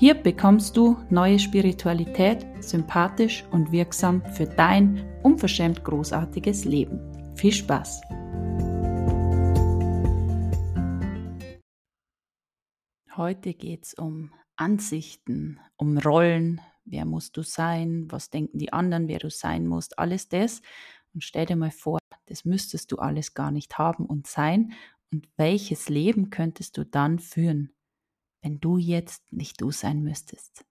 Hier bekommst du neue Spiritualität, sympathisch und wirksam für dein unverschämt großartiges Leben. Viel Spaß! Heute geht es um Ansichten, um Rollen, wer musst du sein, was denken die anderen, wer du sein musst, alles das. Und stell dir mal vor, das müsstest du alles gar nicht haben und sein. Und welches Leben könntest du dann führen? Wenn du jetzt nicht du sein müsstest.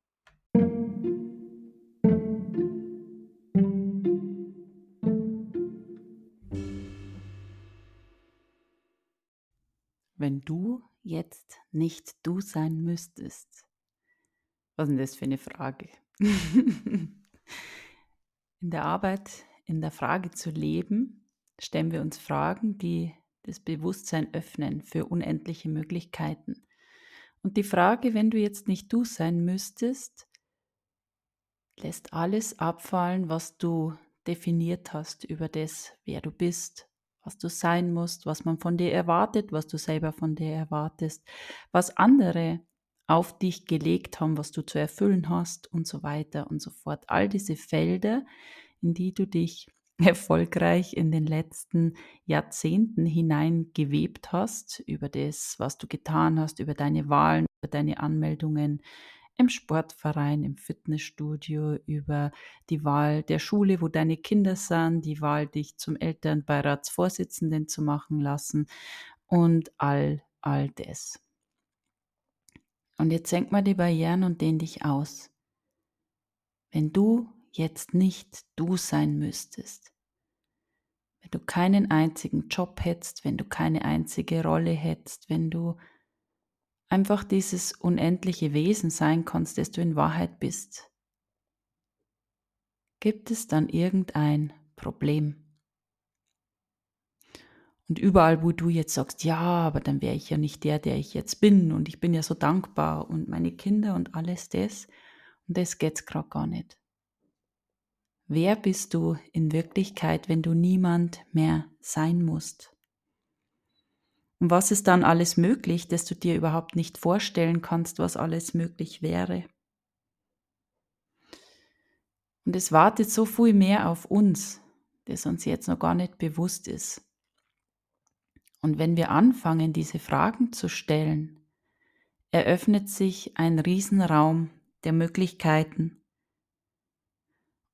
Wenn du jetzt nicht du sein müsstest. Was ist denn das für eine Frage? in der Arbeit, in der Frage zu leben, stellen wir uns Fragen, die das Bewusstsein öffnen für unendliche Möglichkeiten. Und die Frage, wenn du jetzt nicht du sein müsstest, lässt alles abfallen, was du definiert hast über das, wer du bist, was du sein musst, was man von dir erwartet, was du selber von dir erwartest, was andere auf dich gelegt haben, was du zu erfüllen hast und so weiter und so fort. All diese Felder, in die du dich erfolgreich in den letzten Jahrzehnten hineingewebt hast, über das, was du getan hast, über deine Wahlen, über deine Anmeldungen im Sportverein, im Fitnessstudio, über die Wahl der Schule, wo deine Kinder sind, die Wahl, dich zum Elternbeiratsvorsitzenden zu machen lassen und all, all das. Und jetzt senk mal die Barrieren und dehn dich aus. Wenn du jetzt nicht du sein müsstest. Wenn du keinen einzigen Job hättest, wenn du keine einzige Rolle hättest, wenn du einfach dieses unendliche Wesen sein kannst, das du in Wahrheit bist. Gibt es dann irgendein Problem? Und überall, wo du jetzt sagst, ja, aber dann wäre ich ja nicht der, der ich jetzt bin und ich bin ja so dankbar und meine Kinder und alles das, und das geht's gerade gar nicht. Wer bist du in Wirklichkeit, wenn du niemand mehr sein musst? Und was ist dann alles möglich, dass du dir überhaupt nicht vorstellen kannst, was alles möglich wäre? Und es wartet so viel mehr auf uns, das uns jetzt noch gar nicht bewusst ist. Und wenn wir anfangen, diese Fragen zu stellen, eröffnet sich ein Riesenraum der Möglichkeiten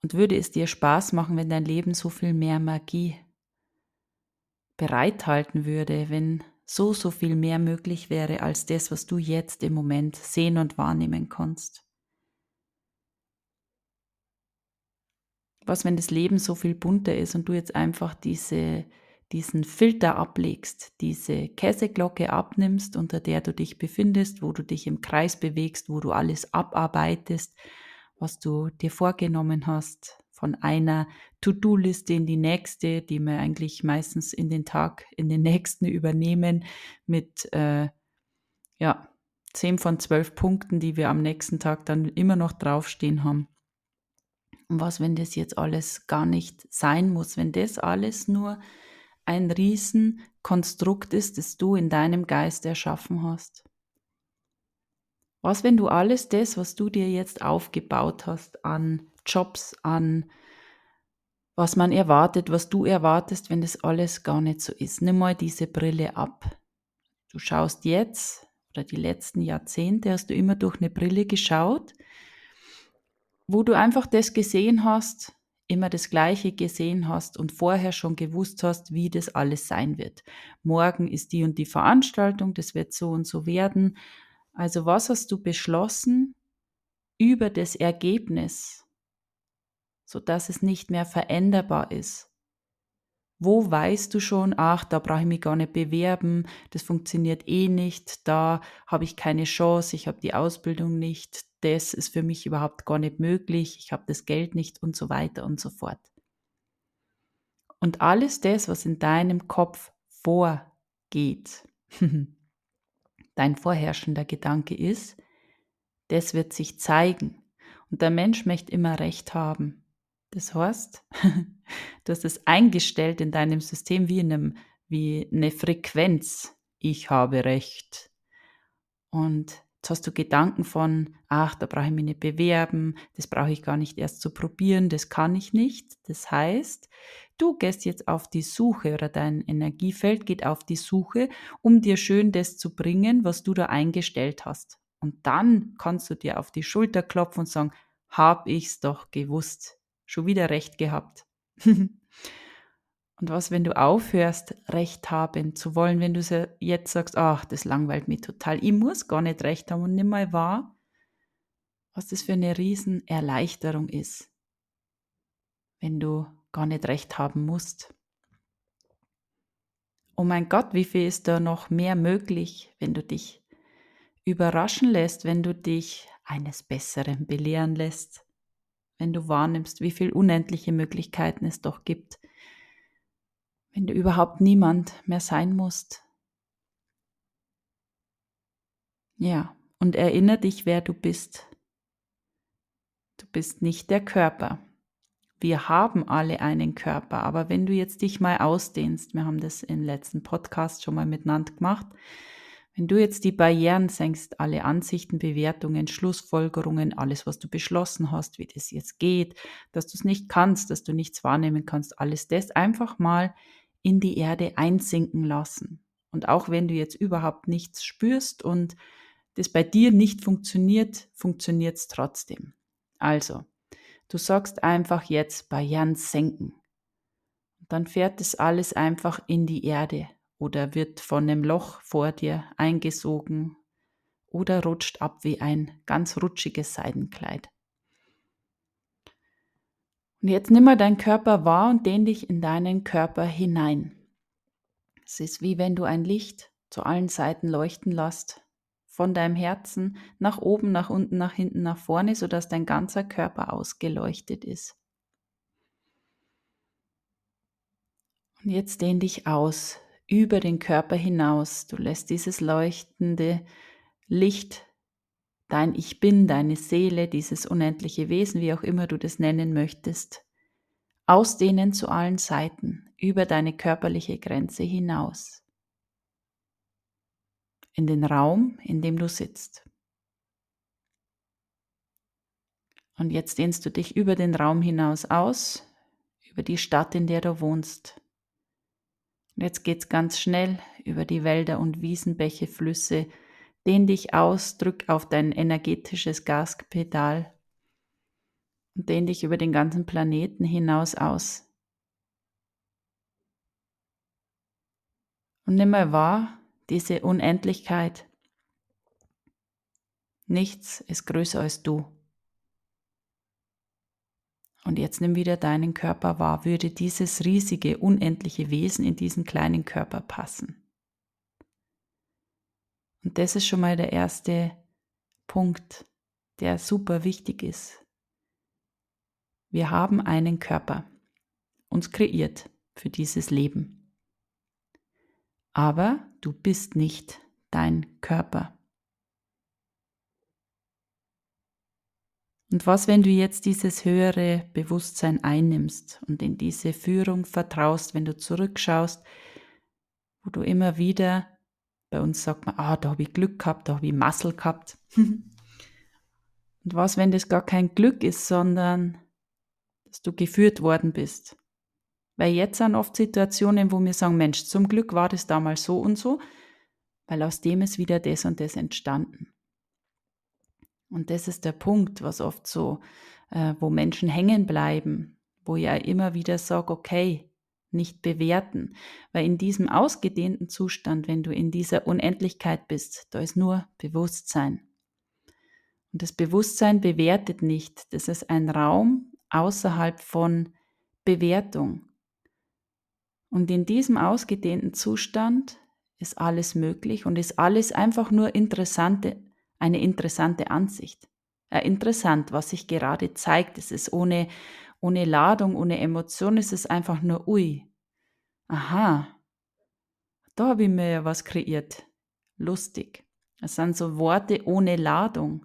und würde es dir Spaß machen, wenn dein Leben so viel mehr Magie bereithalten würde, wenn so, so viel mehr möglich wäre als das, was du jetzt im Moment sehen und wahrnehmen kannst. Was, wenn das Leben so viel bunter ist und du jetzt einfach diese, diesen Filter ablegst, diese Käseglocke abnimmst, unter der du dich befindest, wo du dich im Kreis bewegst, wo du alles abarbeitest, was du dir vorgenommen hast, von einer To-Do-Liste in die nächste, die wir eigentlich meistens in den Tag, in den nächsten übernehmen, mit äh, ja, zehn von zwölf Punkten, die wir am nächsten Tag dann immer noch draufstehen haben. Und was, wenn das jetzt alles gar nicht sein muss, wenn das alles nur ein Riesenkonstrukt ist, das du in deinem Geist erschaffen hast? Was, wenn du alles das, was du dir jetzt aufgebaut hast an Jobs, an was man erwartet, was du erwartest, wenn das alles gar nicht so ist? Nimm mal diese Brille ab. Du schaust jetzt oder die letzten Jahrzehnte hast du immer durch eine Brille geschaut, wo du einfach das gesehen hast, immer das Gleiche gesehen hast und vorher schon gewusst hast, wie das alles sein wird. Morgen ist die und die Veranstaltung, das wird so und so werden. Also was hast du beschlossen über das Ergebnis, sodass es nicht mehr veränderbar ist? Wo weißt du schon, ach, da brauche ich mich gar nicht bewerben, das funktioniert eh nicht, da habe ich keine Chance, ich habe die Ausbildung nicht, das ist für mich überhaupt gar nicht möglich, ich habe das Geld nicht und so weiter und so fort. Und alles das, was in deinem Kopf vorgeht, dein vorherrschender Gedanke ist, das wird sich zeigen. Und der Mensch möchte immer Recht haben. Das heißt, du hast es eingestellt in deinem System wie, in einem, wie eine Frequenz. Ich habe Recht. Und Jetzt hast du Gedanken von, ach, da brauche ich mich nicht bewerben, das brauche ich gar nicht erst zu probieren, das kann ich nicht. Das heißt, du gehst jetzt auf die Suche oder dein Energiefeld geht auf die Suche, um dir schön das zu bringen, was du da eingestellt hast. Und dann kannst du dir auf die Schulter klopfen und sagen, hab ich's doch gewusst. Schon wieder recht gehabt. Und was, wenn du aufhörst, Recht haben zu wollen, wenn du jetzt sagst, ach, das langweilt mich total, ich muss gar nicht Recht haben und nimm mal wahr, was das für eine Riesenerleichterung ist, wenn du gar nicht Recht haben musst. Oh mein Gott, wie viel ist da noch mehr möglich, wenn du dich überraschen lässt, wenn du dich eines Besseren belehren lässt, wenn du wahrnimmst, wie viele unendliche Möglichkeiten es doch gibt wenn du überhaupt niemand mehr sein musst. Ja, und erinnere dich, wer du bist. Du bist nicht der Körper. Wir haben alle einen Körper, aber wenn du jetzt dich mal ausdehnst, wir haben das im letzten Podcast schon mal miteinander gemacht, wenn du jetzt die Barrieren senkst, alle Ansichten, Bewertungen, Schlussfolgerungen, alles, was du beschlossen hast, wie das jetzt geht, dass du es nicht kannst, dass du nichts wahrnehmen kannst, alles das einfach mal in die Erde einsinken lassen. Und auch wenn du jetzt überhaupt nichts spürst und das bei dir nicht funktioniert, funktioniert es trotzdem. Also, du sagst einfach jetzt Barrieren senken. Und dann fährt das alles einfach in die Erde oder wird von einem Loch vor dir eingesogen oder rutscht ab wie ein ganz rutschiges Seidenkleid. Und jetzt nimm mal deinen Körper wahr und dehn dich in deinen Körper hinein. Es ist wie wenn du ein Licht zu allen Seiten leuchten lässt, von deinem Herzen nach oben, nach unten, nach hinten, nach vorne, sodass dein ganzer Körper ausgeleuchtet ist. Und jetzt dehn dich aus, über den Körper hinaus. Du lässt dieses leuchtende Licht dein Ich bin, deine Seele, dieses unendliche Wesen, wie auch immer du das nennen möchtest, ausdehnen zu allen Seiten, über deine körperliche Grenze hinaus, in den Raum, in dem du sitzt. Und jetzt dehnst du dich über den Raum hinaus aus, über die Stadt, in der du wohnst. Und jetzt geht's ganz schnell über die Wälder und Wiesen, Bäche, Flüsse, Dehn dich aus, drück auf dein energetisches Gaspedal und dehn dich über den ganzen Planeten hinaus aus. Und nimm mal wahr, diese Unendlichkeit. Nichts ist größer als du. Und jetzt nimm wieder deinen Körper wahr. Würde dieses riesige, unendliche Wesen in diesen kleinen Körper passen? Und das ist schon mal der erste Punkt, der super wichtig ist. Wir haben einen Körper, uns kreiert für dieses Leben. Aber du bist nicht dein Körper. Und was, wenn du jetzt dieses höhere Bewusstsein einnimmst und in diese Führung vertraust, wenn du zurückschaust, wo du immer wieder bei uns sagt man, ah, da habe ich Glück gehabt, da habe ich Muscle gehabt. Und was, wenn das gar kein Glück ist, sondern dass du geführt worden bist? Weil jetzt sind oft Situationen, wo wir sagen, Mensch, zum Glück war das damals so und so, weil aus dem ist wieder das und das entstanden. Und das ist der Punkt, was oft so, äh, wo Menschen hängen bleiben, wo ich ja immer wieder sage, okay, nicht bewerten, weil in diesem ausgedehnten Zustand, wenn du in dieser Unendlichkeit bist, da ist nur Bewusstsein. Und das Bewusstsein bewertet nicht, das ist ein Raum außerhalb von Bewertung. Und in diesem ausgedehnten Zustand ist alles möglich und ist alles einfach nur interessante, eine interessante Ansicht. Äh, interessant, was sich gerade zeigt. Es ist ohne, ohne Ladung, ohne Emotion, es ist einfach nur, ui, aha, da habe ich mir ja was kreiert. Lustig. Es sind so Worte ohne Ladung.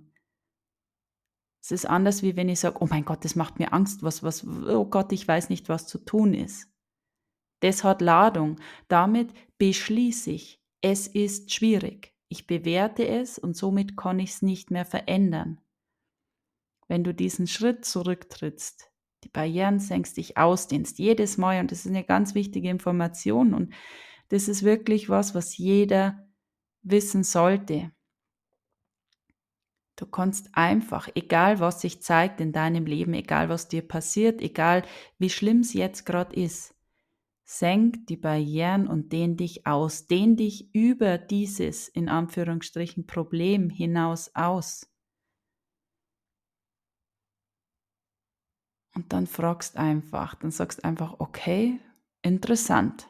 Es ist anders, wie wenn ich sage, oh mein Gott, das macht mir Angst, was, was, oh Gott, ich weiß nicht, was zu tun ist. Das hat Ladung. Damit beschließe ich, es ist schwierig. Ich bewerte es und somit kann ich es nicht mehr verändern. Wenn du diesen Schritt zurücktrittst, die Barrieren senkst, dich ausdehnst, jedes Mal, und das ist eine ganz wichtige Information und das ist wirklich was, was jeder wissen sollte. Du kannst einfach, egal was sich zeigt in deinem Leben, egal was dir passiert, egal wie schlimm es jetzt gerade ist, senk die Barrieren und dehn dich aus, dehn dich über dieses in Anführungsstrichen Problem hinaus aus. Und dann fragst einfach, dann sagst einfach, okay, interessant.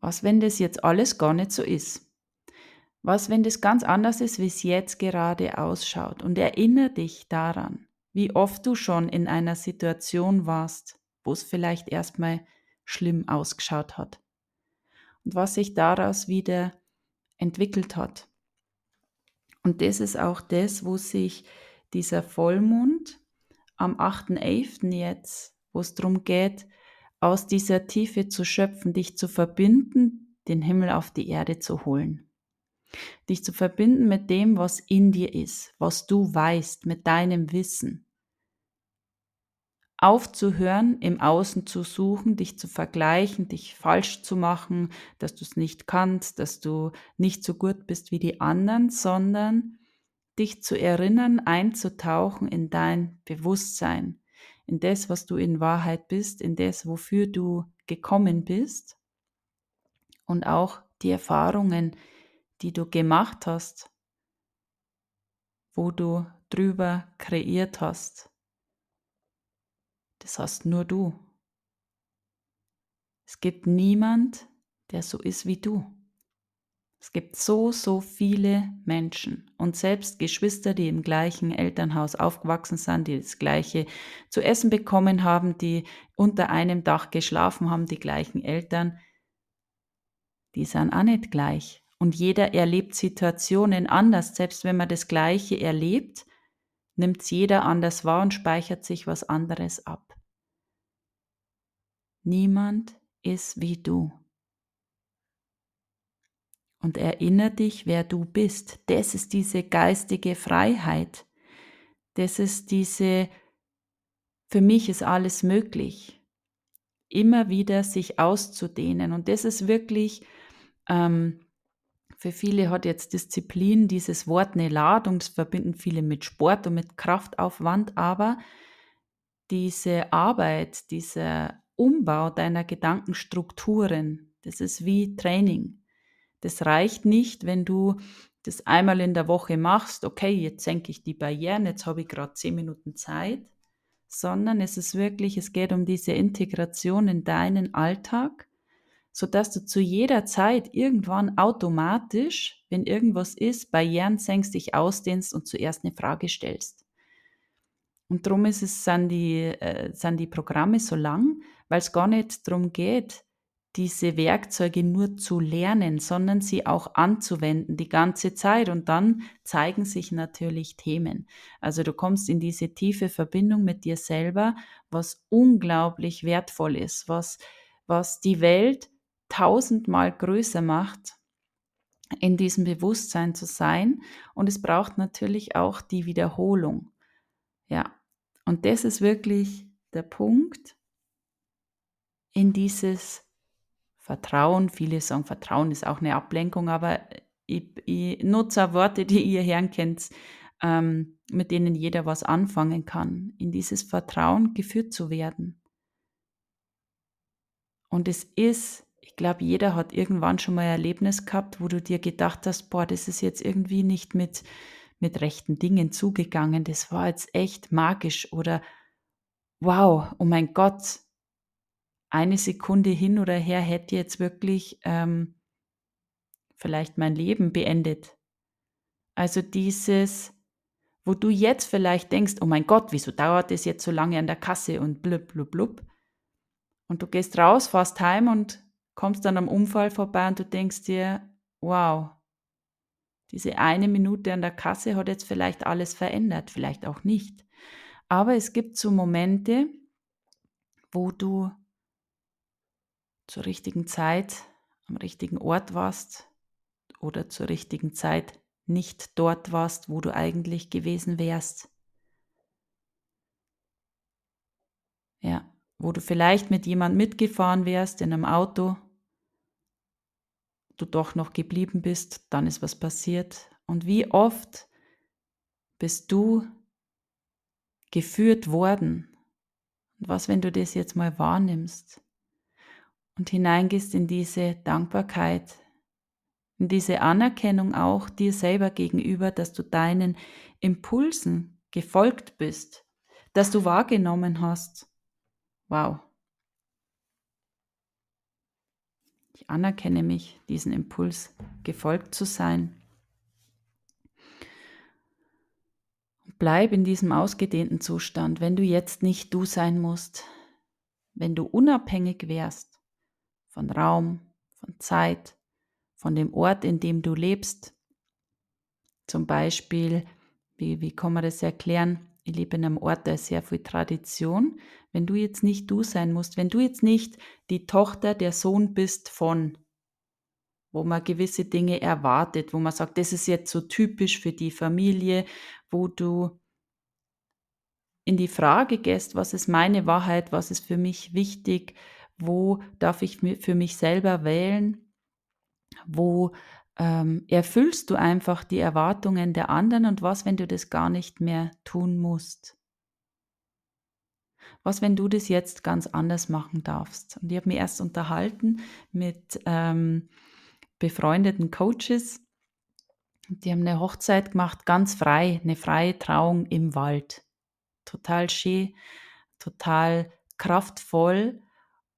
Was, wenn das jetzt alles gar nicht so ist? Was, wenn das ganz anders ist, wie es jetzt gerade ausschaut? Und erinnere dich daran, wie oft du schon in einer Situation warst, wo es vielleicht erstmal schlimm ausgeschaut hat. Und was sich daraus wieder entwickelt hat. Und das ist auch das, wo sich dieser Vollmond am 8.11. jetzt, wo es darum geht, aus dieser Tiefe zu schöpfen, dich zu verbinden, den Himmel auf die Erde zu holen. Dich zu verbinden mit dem, was in dir ist, was du weißt, mit deinem Wissen. Aufzuhören, im Außen zu suchen, dich zu vergleichen, dich falsch zu machen, dass du es nicht kannst, dass du nicht so gut bist wie die anderen, sondern dich zu erinnern, einzutauchen in dein Bewusstsein, in das, was du in Wahrheit bist, in das, wofür du gekommen bist und auch die Erfahrungen, die du gemacht hast, wo du drüber kreiert hast. Das hast nur du. Es gibt niemand, der so ist wie du. Es gibt so, so viele Menschen und selbst Geschwister, die im gleichen Elternhaus aufgewachsen sind, die das gleiche zu essen bekommen haben, die unter einem Dach geschlafen haben, die gleichen Eltern, die sind auch nicht gleich. Und jeder erlebt Situationen anders. Selbst wenn man das Gleiche erlebt, nimmt es jeder anders wahr und speichert sich was anderes ab. Niemand ist wie du. Und erinnere dich, wer du bist. Das ist diese geistige Freiheit. Das ist diese, für mich ist alles möglich. Immer wieder sich auszudehnen. Und das ist wirklich ähm, für viele hat jetzt Disziplin dieses Wort eine Ladung, das verbinden viele mit Sport und mit Kraftaufwand, aber diese Arbeit, dieser Umbau deiner Gedankenstrukturen, das ist wie Training. Das reicht nicht, wenn du das einmal in der Woche machst, okay, jetzt senke ich die Barrieren, jetzt habe ich gerade zehn Minuten Zeit, sondern es ist wirklich, es geht um diese Integration in deinen Alltag sodass du zu jeder Zeit irgendwann automatisch, wenn irgendwas ist, Barrieren senkst, dich ausdehnst und zuerst eine Frage stellst. Und darum ist es, sind, die, äh, sind die Programme so lang, weil es gar nicht darum geht, diese Werkzeuge nur zu lernen, sondern sie auch anzuwenden die ganze Zeit. Und dann zeigen sich natürlich Themen. Also du kommst in diese tiefe Verbindung mit dir selber, was unglaublich wertvoll ist, was, was die Welt tausendmal größer macht, in diesem Bewusstsein zu sein. Und es braucht natürlich auch die Wiederholung. Ja, und das ist wirklich der Punkt in dieses Vertrauen. Viele sagen, Vertrauen ist auch eine Ablenkung, aber ich, ich nutze auch Worte, die ihr Herrn kennt, ähm, mit denen jeder was anfangen kann, in dieses Vertrauen geführt zu werden. Und es ist ich glaube, jeder hat irgendwann schon mal ein Erlebnis gehabt, wo du dir gedacht hast, boah, das ist jetzt irgendwie nicht mit, mit rechten Dingen zugegangen. Das war jetzt echt magisch oder wow, oh mein Gott, eine Sekunde hin oder her hätte jetzt wirklich ähm, vielleicht mein Leben beendet. Also dieses, wo du jetzt vielleicht denkst, oh mein Gott, wieso dauert es jetzt so lange an der Kasse und blub, blub, blub. Und du gehst raus, fährst heim und kommst dann am Unfall vorbei und du denkst dir, wow, diese eine Minute an der Kasse hat jetzt vielleicht alles verändert, vielleicht auch nicht. Aber es gibt so Momente, wo du zur richtigen Zeit am richtigen Ort warst oder zur richtigen Zeit nicht dort warst, wo du eigentlich gewesen wärst. Ja, wo du vielleicht mit jemand mitgefahren wärst in einem Auto, du doch noch geblieben bist, dann ist was passiert. Und wie oft bist du geführt worden? Und was, wenn du das jetzt mal wahrnimmst und hineingehst in diese Dankbarkeit, in diese Anerkennung auch dir selber gegenüber, dass du deinen Impulsen gefolgt bist, dass du wahrgenommen hast. Wow. Ich anerkenne mich, diesen Impuls gefolgt zu sein. Bleib in diesem ausgedehnten Zustand, wenn du jetzt nicht du sein musst, wenn du unabhängig wärst von Raum, von Zeit, von dem Ort, in dem du lebst. Zum Beispiel, wie, wie kann man das erklären? Ich lebe in einem Ort, da ist sehr viel Tradition. Wenn du jetzt nicht du sein musst, wenn du jetzt nicht die Tochter, der Sohn bist von, wo man gewisse Dinge erwartet, wo man sagt, das ist jetzt so typisch für die Familie, wo du in die Frage gehst, was ist meine Wahrheit, was ist für mich wichtig, wo darf ich für mich selber wählen, wo ähm, erfüllst du einfach die Erwartungen der anderen und was, wenn du das gar nicht mehr tun musst? Was, wenn du das jetzt ganz anders machen darfst? Und ich habe mich erst unterhalten mit ähm, befreundeten Coaches. Die haben eine Hochzeit gemacht, ganz frei, eine freie Trauung im Wald. Total schön, total kraftvoll.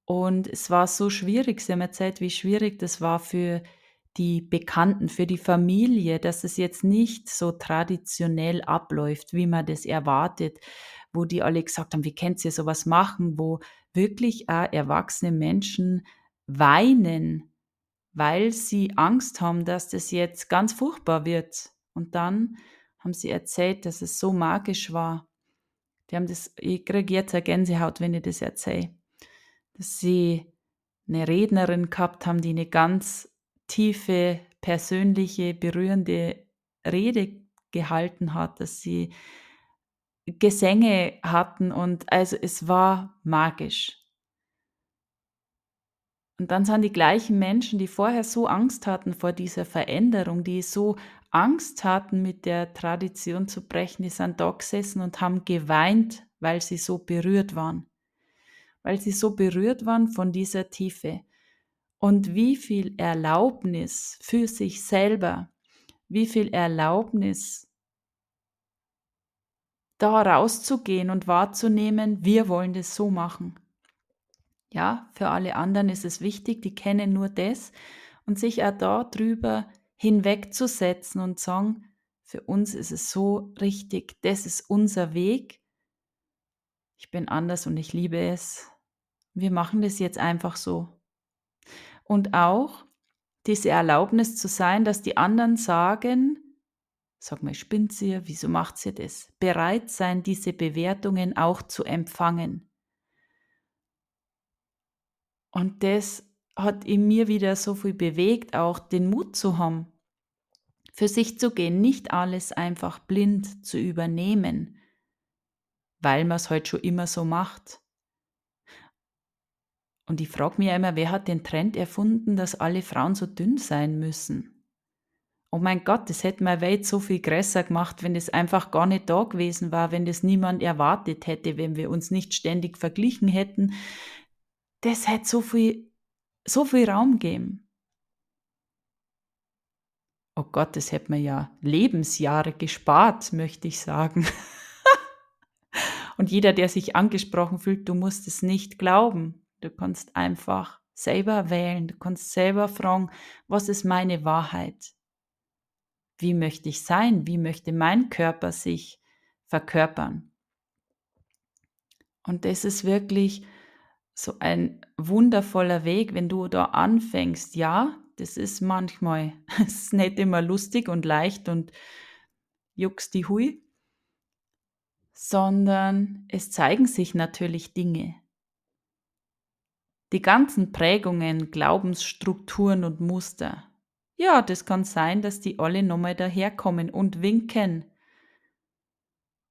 Und es war so schwierig. Sie haben erzählt, wie schwierig das war für die Bekannten, für die Familie, dass es jetzt nicht so traditionell abläuft, wie man das erwartet, wo die alle gesagt haben, wie könnt ihr sowas machen, wo wirklich auch erwachsene Menschen weinen, weil sie Angst haben, dass das jetzt ganz furchtbar wird. Und dann haben sie erzählt, dass es so magisch war. Die haben das, ich kriege jetzt eine Gänsehaut, wenn ich das erzähle, dass sie eine Rednerin gehabt haben, die eine ganz tiefe, persönliche, berührende Rede gehalten hat, dass sie Gesänge hatten und also es war magisch. Und dann sind die gleichen Menschen, die vorher so Angst hatten vor dieser Veränderung, die so Angst hatten, mit der Tradition zu brechen, die sind da gesessen und haben geweint, weil sie so berührt waren. Weil sie so berührt waren von dieser Tiefe und wie viel Erlaubnis für sich selber, wie viel Erlaubnis da rauszugehen und wahrzunehmen, wir wollen das so machen. Ja, für alle anderen ist es wichtig, die kennen nur das und sich auch da drüber hinwegzusetzen und sagen, für uns ist es so richtig, das ist unser Weg. Ich bin anders und ich liebe es. Wir machen das jetzt einfach so und auch diese Erlaubnis zu sein, dass die anderen sagen, sag mal, spinnt sie, wieso macht sie das? Bereit sein, diese Bewertungen auch zu empfangen. Und das hat in mir wieder so viel bewegt, auch den Mut zu haben, für sich zu gehen, nicht alles einfach blind zu übernehmen, weil man es heute schon immer so macht. Und ich frage mich ja immer, wer hat den Trend erfunden, dass alle Frauen so dünn sein müssen? Oh mein Gott, das hätte meine Welt so viel größer gemacht, wenn es einfach gar nicht da gewesen war, wenn das niemand erwartet hätte, wenn wir uns nicht ständig verglichen hätten. Das hätte so viel, so viel Raum gegeben. Oh Gott, das hätte mir ja Lebensjahre gespart, möchte ich sagen. Und jeder, der sich angesprochen fühlt, du musst es nicht glauben. Du kannst einfach selber wählen. Du kannst selber fragen, was ist meine Wahrheit? Wie möchte ich sein? Wie möchte mein Körper sich verkörpern? Und das ist wirklich so ein wundervoller Weg, wenn du da anfängst. Ja, das ist manchmal, es ist nicht immer lustig und leicht und juckst die Hui, sondern es zeigen sich natürlich Dinge. Die ganzen Prägungen, Glaubensstrukturen und Muster. Ja, das kann sein, dass die alle nochmal daherkommen und winken.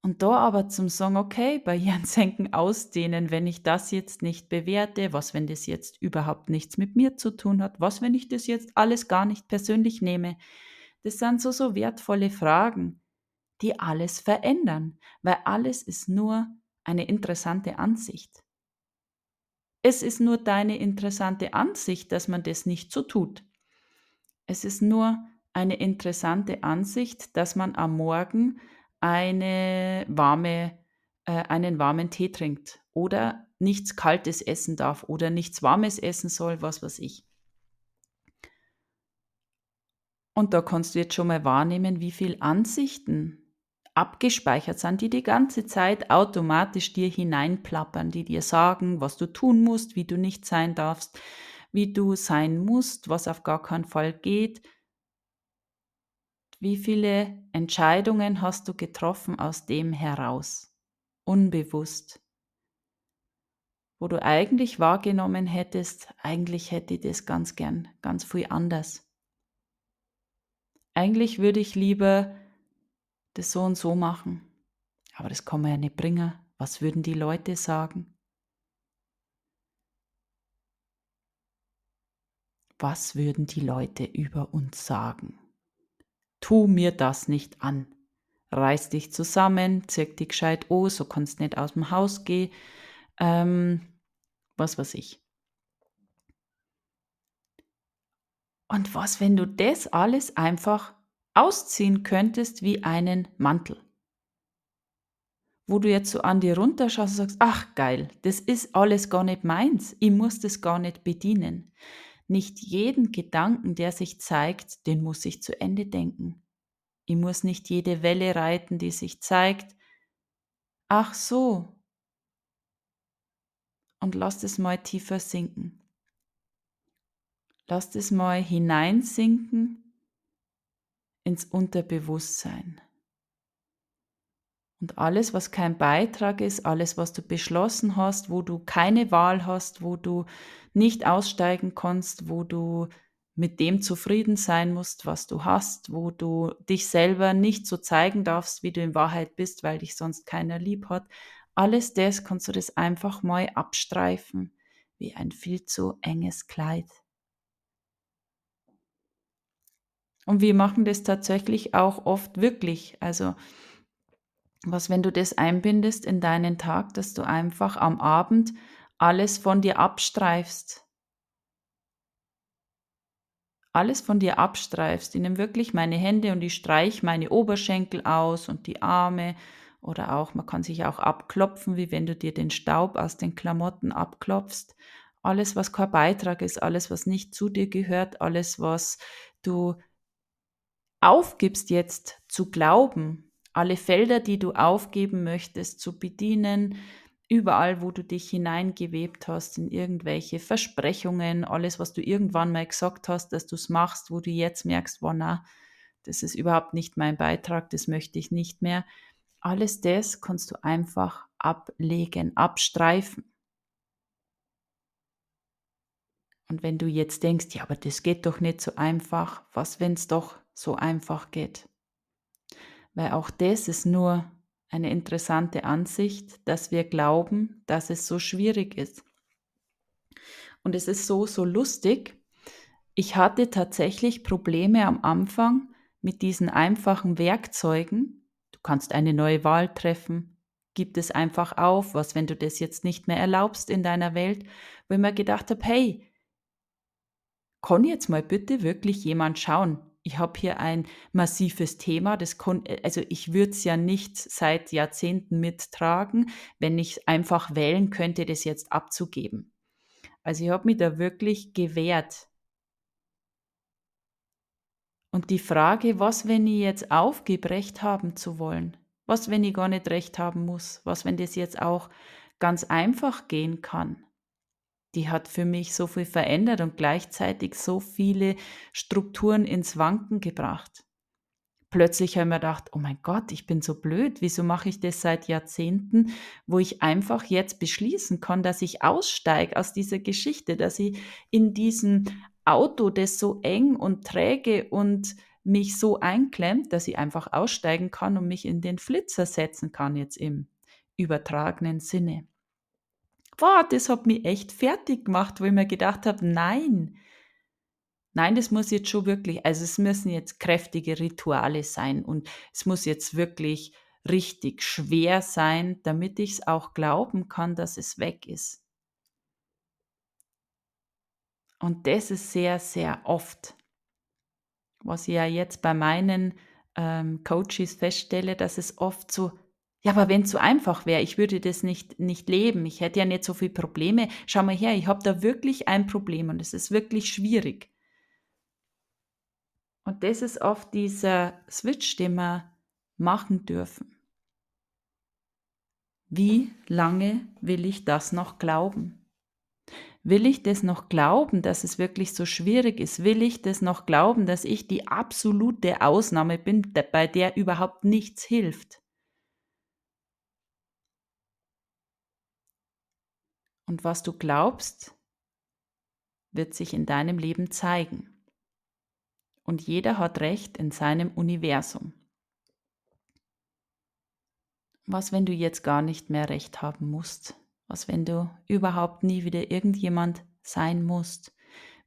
Und da aber zum sagen, okay, Barrierensenken ausdehnen, wenn ich das jetzt nicht bewerte, was, wenn das jetzt überhaupt nichts mit mir zu tun hat, was, wenn ich das jetzt alles gar nicht persönlich nehme. Das sind so, so wertvolle Fragen, die alles verändern, weil alles ist nur eine interessante Ansicht. Es ist nur deine interessante Ansicht, dass man das nicht so tut. Es ist nur eine interessante Ansicht, dass man am Morgen eine warme, äh, einen warmen Tee trinkt oder nichts Kaltes essen darf oder nichts Warmes essen soll, was weiß ich. Und da kannst du jetzt schon mal wahrnehmen, wie viele Ansichten abgespeichert sind, die die ganze Zeit automatisch dir hineinplappern, die dir sagen, was du tun musst, wie du nicht sein darfst, wie du sein musst, was auf gar keinen Fall geht. Wie viele Entscheidungen hast du getroffen aus dem heraus, unbewusst, wo du eigentlich wahrgenommen hättest, eigentlich hätte ich das ganz gern, ganz viel anders. Eigentlich würde ich lieber das so und so machen. Aber das kann man ja nicht bringen. Was würden die Leute sagen? Was würden die Leute über uns sagen? Tu mir das nicht an. Reiß dich zusammen, zirk dich gescheit oh, so kannst nicht aus dem Haus gehen. Ähm, was weiß ich. Und was, wenn du das alles einfach ausziehen könntest wie einen Mantel. Wo du jetzt so an dir runterschaust und sagst, ach geil, das ist alles gar nicht meins, ich muss das gar nicht bedienen. Nicht jeden Gedanken, der sich zeigt, den muss ich zu Ende denken. Ich muss nicht jede Welle reiten, die sich zeigt. Ach so. Und lass es mal tiefer sinken. Lass es mal hineinsinken ins Unterbewusstsein. Und alles, was kein Beitrag ist, alles, was du beschlossen hast, wo du keine Wahl hast, wo du nicht aussteigen kannst, wo du mit dem zufrieden sein musst, was du hast, wo du dich selber nicht so zeigen darfst, wie du in Wahrheit bist, weil dich sonst keiner lieb hat. Alles das kannst du das einfach mal abstreifen, wie ein viel zu enges Kleid. Und wir machen das tatsächlich auch oft wirklich. Also, was, wenn du das einbindest in deinen Tag, dass du einfach am Abend alles von dir abstreifst. Alles von dir abstreifst. Ich nehme wirklich meine Hände und ich streiche meine Oberschenkel aus und die Arme. Oder auch, man kann sich auch abklopfen, wie wenn du dir den Staub aus den Klamotten abklopfst. Alles, was kein Beitrag ist, alles, was nicht zu dir gehört, alles, was du aufgibst jetzt zu glauben, alle Felder, die du aufgeben möchtest, zu bedienen, überall, wo du dich hineingewebt hast, in irgendwelche Versprechungen, alles, was du irgendwann mal gesagt hast, dass du es machst, wo du jetzt merkst, wow, na, das ist überhaupt nicht mein Beitrag, das möchte ich nicht mehr. Alles das kannst du einfach ablegen, abstreifen. Und wenn du jetzt denkst, ja, aber das geht doch nicht so einfach, was, wenn es doch so einfach geht? Weil auch das ist nur eine interessante Ansicht, dass wir glauben, dass es so schwierig ist. Und es ist so, so lustig. Ich hatte tatsächlich Probleme am Anfang mit diesen einfachen Werkzeugen. Du kannst eine neue Wahl treffen, gib es einfach auf, was, wenn du das jetzt nicht mehr erlaubst in deiner Welt, wo ich mir gedacht habe, hey, kann jetzt mal bitte wirklich jemand schauen? Ich habe hier ein massives Thema, das kon also ich würde es ja nicht seit Jahrzehnten mittragen, wenn ich einfach wählen könnte, das jetzt abzugeben. Also ich habe mich da wirklich gewehrt. Und die Frage, was, wenn ich jetzt aufgebe, Recht haben zu wollen? Was, wenn ich gar nicht Recht haben muss? Was, wenn das jetzt auch ganz einfach gehen kann? Die hat für mich so viel verändert und gleichzeitig so viele Strukturen ins Wanken gebracht. Plötzlich habe ich mir gedacht, oh mein Gott, ich bin so blöd, wieso mache ich das seit Jahrzehnten, wo ich einfach jetzt beschließen kann, dass ich aussteige aus dieser Geschichte, dass ich in diesem Auto, das so eng und träge und mich so einklemmt, dass ich einfach aussteigen kann und mich in den Flitzer setzen kann, jetzt im übertragenen Sinne. Boah, das hat mich echt fertig gemacht, wo ich mir gedacht habe, nein, nein, das muss jetzt schon wirklich, also es müssen jetzt kräftige Rituale sein und es muss jetzt wirklich richtig schwer sein, damit ich es auch glauben kann, dass es weg ist. Und das ist sehr, sehr oft, was ich ja jetzt bei meinen ähm, Coaches feststelle, dass es oft so, ja, aber wenn es so einfach wäre, ich würde das nicht, nicht leben, ich hätte ja nicht so viele Probleme. Schau mal her, ich habe da wirklich ein Problem und es ist wirklich schwierig. Und das ist oft dieser Switch, den wir machen dürfen. Wie lange will ich das noch glauben? Will ich das noch glauben, dass es wirklich so schwierig ist? Will ich das noch glauben, dass ich die absolute Ausnahme bin, bei der überhaupt nichts hilft? Und was du glaubst, wird sich in deinem Leben zeigen. Und jeder hat Recht in seinem Universum. Was, wenn du jetzt gar nicht mehr Recht haben musst? Was, wenn du überhaupt nie wieder irgendjemand sein musst?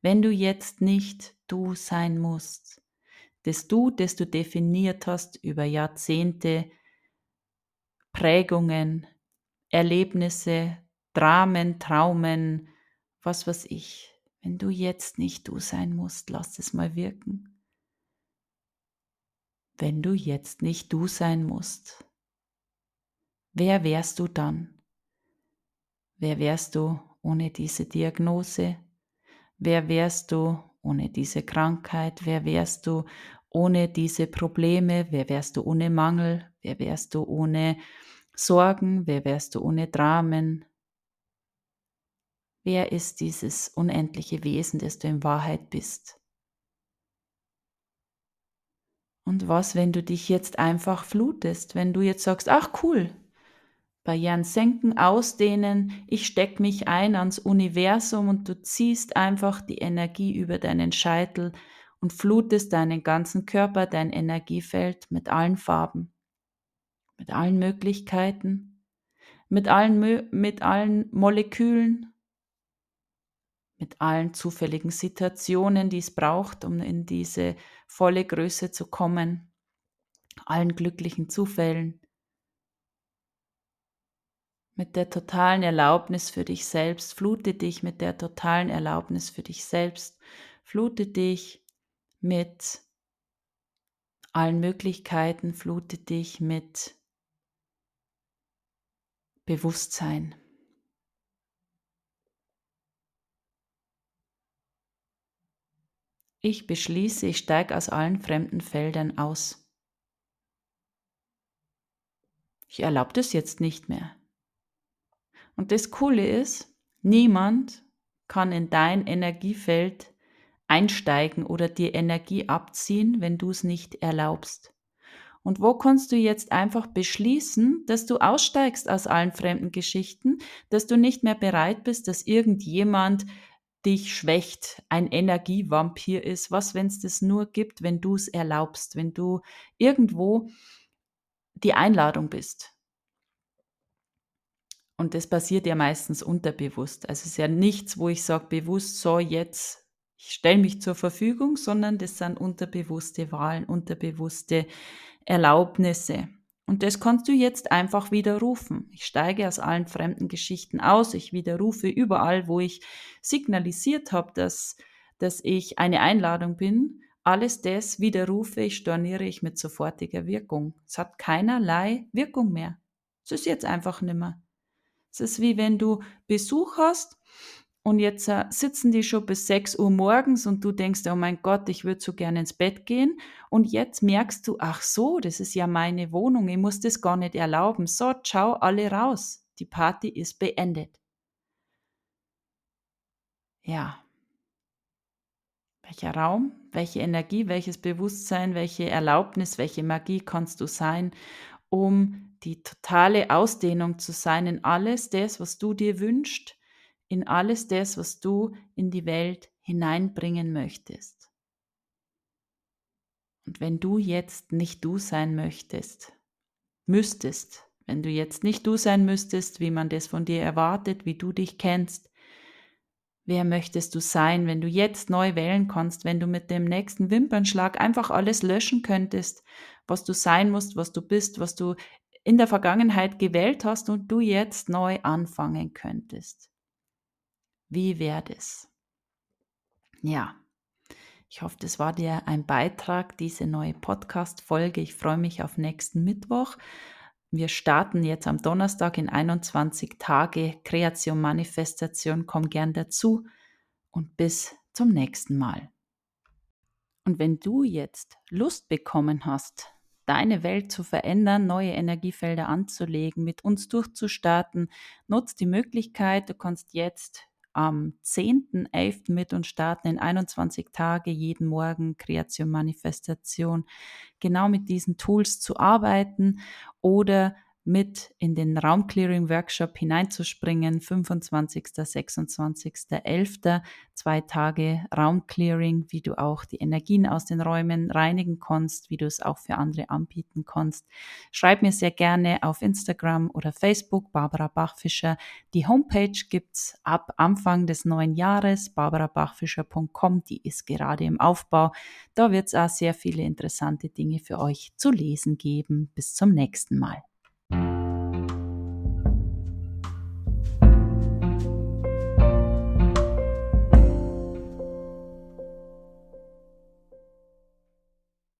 Wenn du jetzt nicht du sein musst? Das Du, das du definiert hast über Jahrzehnte, Prägungen, Erlebnisse, Dramen, Traumen, was weiß ich. Wenn du jetzt nicht du sein musst, lass es mal wirken. Wenn du jetzt nicht du sein musst, wer wärst du dann? Wer wärst du ohne diese Diagnose? Wer wärst du ohne diese Krankheit? Wer wärst du ohne diese Probleme? Wer wärst du ohne Mangel? Wer wärst du ohne Sorgen? Wer wärst du ohne Dramen? Wer ist dieses unendliche Wesen, das du in Wahrheit bist? Und was, wenn du dich jetzt einfach flutest, wenn du jetzt sagst, ach cool, Barrieren senken, ausdehnen. Ich stecke mich ein ans Universum und du ziehst einfach die Energie über deinen Scheitel und flutest deinen ganzen Körper, dein Energiefeld mit allen Farben, mit allen Möglichkeiten, mit allen, mit allen Molekülen, mit allen zufälligen Situationen, die es braucht, um in diese volle Größe zu kommen, allen glücklichen Zufällen mit der totalen Erlaubnis für dich selbst. Flute dich mit der totalen Erlaubnis für dich selbst. Flute dich mit allen Möglichkeiten. Flute dich mit Bewusstsein. Ich beschließe, ich steige aus allen fremden Feldern aus. Ich erlaube das jetzt nicht mehr. Und das Coole ist, niemand kann in dein Energiefeld einsteigen oder dir Energie abziehen, wenn du es nicht erlaubst. Und wo kannst du jetzt einfach beschließen, dass du aussteigst aus allen fremden Geschichten, dass du nicht mehr bereit bist, dass irgendjemand dich schwächt, ein Energievampir ist, was, wenn es das nur gibt, wenn du es erlaubst, wenn du irgendwo die Einladung bist. Und das passiert ja meistens unterbewusst. Also es ist ja nichts, wo ich sage bewusst, so jetzt, ich stelle mich zur Verfügung, sondern das sind unterbewusste Wahlen, unterbewusste Erlaubnisse. Und das kannst du jetzt einfach widerrufen. Ich steige aus allen fremden Geschichten aus. Ich widerrufe überall, wo ich signalisiert habe, dass, dass ich eine Einladung bin. Alles das widerrufe ich, storniere ich mit sofortiger Wirkung. Es hat keinerlei Wirkung mehr. Es ist jetzt einfach nimmer. Es ist wie wenn du Besuch hast und jetzt äh, sitzen die schon bis 6 Uhr morgens und du denkst, oh mein Gott, ich würde so gerne ins Bett gehen. Und jetzt merkst du, ach so, das ist ja meine Wohnung, ich muss das gar nicht erlauben. So, ciao, alle raus. Die Party ist beendet. Ja. Welcher Raum, welche Energie, welches Bewusstsein, welche Erlaubnis, welche Magie kannst du sein, um die totale Ausdehnung zu sein in alles das, was du dir wünschst, in alles das, was du in die Welt hineinbringen möchtest. Und wenn du jetzt nicht du sein möchtest, müsstest, wenn du jetzt nicht du sein müsstest, wie man das von dir erwartet, wie du dich kennst, wer möchtest du sein, wenn du jetzt neu wählen kannst, wenn du mit dem nächsten Wimpernschlag einfach alles löschen könntest, was du sein musst, was du bist, was du in der Vergangenheit gewählt hast und du jetzt neu anfangen könntest. Wie wäre das? Ja, ich hoffe, das war dir ein Beitrag, diese neue Podcast-Folge. Ich freue mich auf nächsten Mittwoch. Wir starten jetzt am Donnerstag in 21 Tage Kreation, Manifestation. Komm gern dazu und bis zum nächsten Mal. Und wenn du jetzt Lust bekommen hast, deine Welt zu verändern, neue Energiefelder anzulegen, mit uns durchzustarten, nutzt die Möglichkeit, du kannst jetzt am 10.11. mit uns starten in 21 Tage jeden Morgen Kreation Manifestation genau mit diesen Tools zu arbeiten oder mit in den Raumclearing Workshop hineinzuspringen. 25., 26., 11. Zwei Tage Raumclearing, wie du auch die Energien aus den Räumen reinigen kannst, wie du es auch für andere anbieten kannst. Schreib mir sehr gerne auf Instagram oder Facebook, Barbara Bachfischer. Die Homepage gibt's ab Anfang des neuen Jahres, barbarabachfischer.com, die ist gerade im Aufbau. Da wird es auch sehr viele interessante Dinge für euch zu lesen geben. Bis zum nächsten Mal.